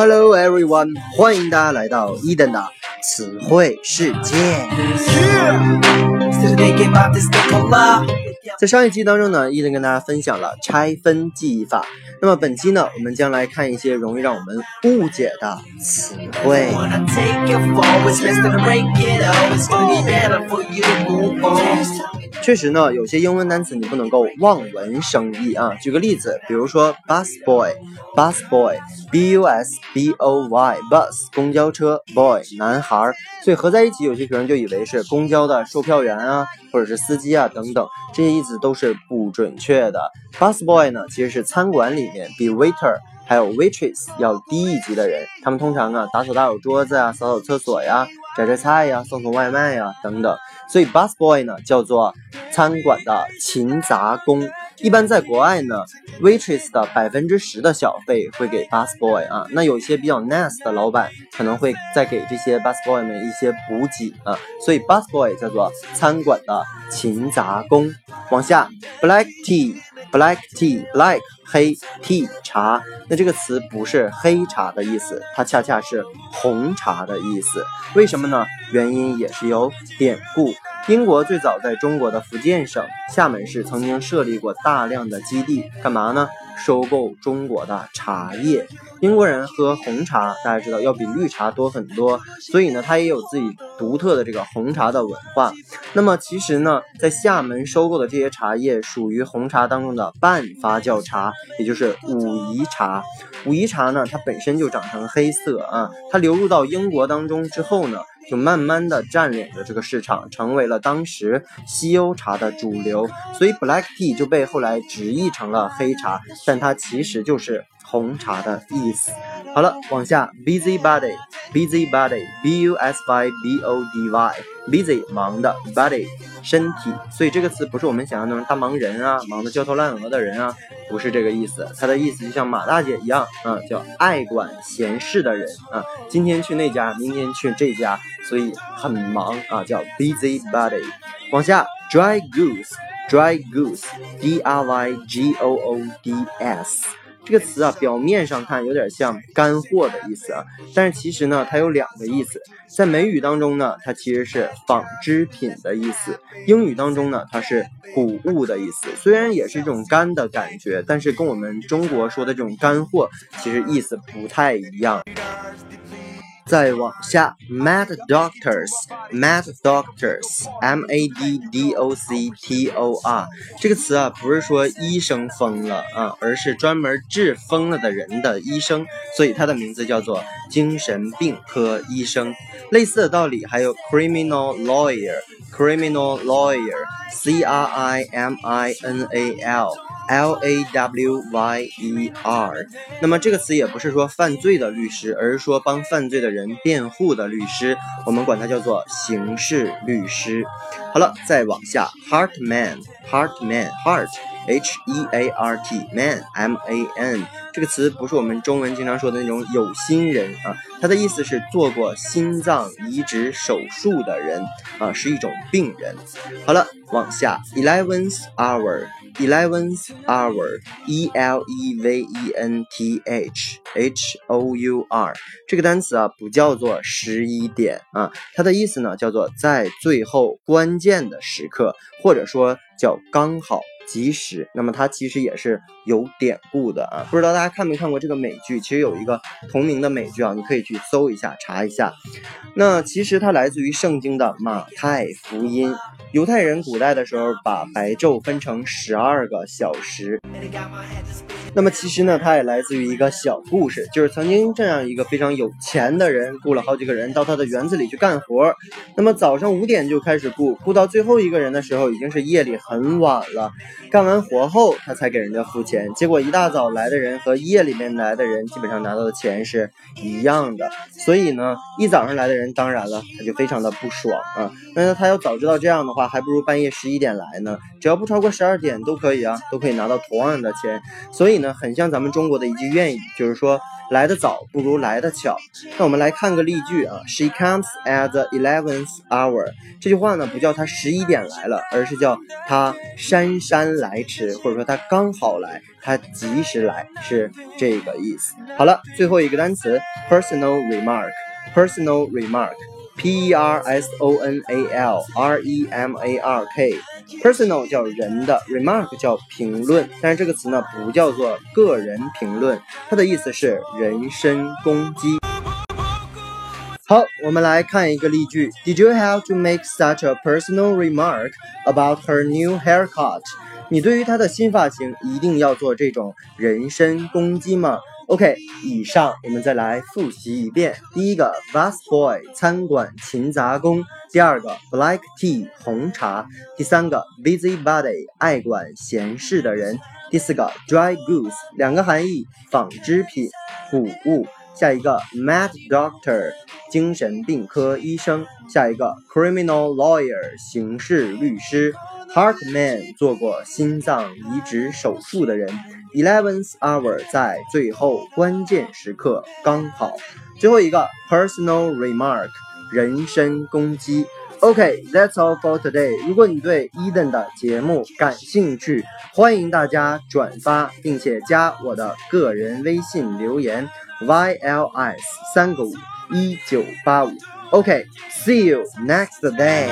Hello everyone，欢迎大家来到伊登的词汇世界。在上一期当中呢，伊登跟大家分享了拆分记忆法。那么本期呢，我们将来看一些容易让我们误解的词汇。确实呢，有些英文单词你不能够望文生义啊。举个例子，比如说 bus boy，bus boy，b u s b o y，bus 公交车，boy 男孩，所以合在一起，有些学生就以为是公交的售票员啊，或者是司机啊等等，这些意思都是不准确的。bus boy 呢，其实是餐馆里面比 waiter 还有 waitress 要低一级的人，他们通常啊打扫打扫桌子啊，扫扫厕所呀，摘摘菜呀，送送外卖呀等等。所以 bus boy 呢叫做餐馆的勤杂工。一般在国外呢，waitress 的百分之十的小费会给 bus boy 啊。那有一些比较 nice 的老板可能会再给这些 bus boy 们一些补给啊。所以 bus boy 叫做餐馆的勤杂工。往下，black tea，black tea，black 黑，tea 茶。那这个词不是黑茶的意思，它恰恰是红茶的意思。为什么呢？原因也是有典故。英国最早在中国的福建省厦门市曾经设立过大量的基地，干嘛呢？收购中国的茶叶。英国人喝红茶，大家知道要比绿茶多很多，所以呢，它也有自己独特的这个红茶的文化。那么其实呢，在厦门收购的这些茶叶属于红茶当中的半发酵茶，也就是武夷茶。武夷茶呢，它本身就长成黑色啊，它流入到英国当中之后呢。就慢慢的占领了这个市场，成为了当时西欧茶的主流，所以 black tea 就被后来直译成了黑茶，但它其实就是红茶的意思。好了，往下，busy body，busy body，b u s y b o d y，busy 忙的，body 身体，所以这个词不是我们想象那种大忙人啊，忙得焦头烂额的人啊。不是这个意思，它的意思就像马大姐一样啊，叫爱管闲事的人啊。今天去那家，明天去这家，所以很忙啊，叫 busy body。往下，dry goose，dry goose，d r y g o o d s。这个词啊，表面上看有点像干货的意思啊，但是其实呢，它有两个意思。在美语当中呢，它其实是纺织品的意思；英语当中呢，它是谷物的意思。虽然也是一种干的感觉，但是跟我们中国说的这种干货，其实意思不太一样。再往下，mad doctors，mad doctors，m a d d o c t o r，这个词啊，不是说医生疯了啊，而是专门治疯了的人的医生，所以它的名字叫做精神病科医生。类似的道理还有 criminal lawyer，criminal lawyer，c r i m i n a l。 L A W Y E R，那么这个词也不是说犯罪的律师，而是说帮犯罪的人辩护的律师，我们管它叫做刑事律师。好了，再往下，Heart Man，Heart Man，Heart，H E A R T，Man，M A N，这个词不是我们中文经常说的那种有心人啊，它的意思是做过心脏移植手术的人啊，是一种病人。好了，往下，Eleventh Hour。Eleventh hour, E L E V E N T H H O U R，这个单词啊不叫做十一点啊，它的意思呢叫做在最后关键的时刻，或者说叫刚好。及时，那么它其实也是有典故的啊，不知道大家看没看过这个美剧？其实有一个同名的美剧啊，你可以去搜一下查一下。那其实它来自于圣经的马太福音。犹太人古代的时候把白昼分成十二个小时。那么其实呢，它也来自于一个小故事，就是曾经这样一个非常有钱的人，雇了好几个人到他的园子里去干活。那么早上五点就开始雇，雇到最后一个人的时候，已经是夜里很晚了。干完活后，他才给人家付钱。结果一大早来的人和夜里面来的人，基本上拿到的钱是一样的。所以呢，一早上来的人，当然了，他就非常的不爽啊。那他要早知道这样的话，还不如半夜十一点来呢。只要不超过十二点都可以啊，都可以拿到同样的钱。所以。呢，很像咱们中国的一句谚语，就是说来得早不如来得巧。那我们来看个例句啊，She comes at the eleventh hour。这句话呢，不叫她十一点来了，而是叫她姗姗来迟，或者说她刚好来，她及时来，是这个意思。好了，最后一个单词，personal remark，personal remark。P E R S O N A L R-E-M-A-R-K Personal 叫人的，remark 叫评论，但是这个词呢不叫做个人评论，它的意思是人身攻击。好，我们来看一个例句：Did you have to make such a personal remark about her new haircut？你对于她的新发型一定要做这种人身攻击吗？OK，以上我们再来复习一遍。第一个，bus boy，餐馆勤杂工；第二个，black tea，红茶；第三个，busybody，爱管闲事的人；第四个，dry goods，两个含义，纺织品、谷物。下一个，mad doctor，精神病科医生；下一个，criminal lawyer，刑事律师。Hartman 做过心脏移植手术的人，eleventh hour 在最后关键时刻刚好。最后一个 personal remark 人身攻击。OK，that's all for today。如果你对 Eden 的节目感兴趣，欢迎大家转发并且加我的个人微信留言 yls 三个五一九八五。Okay, see you next day.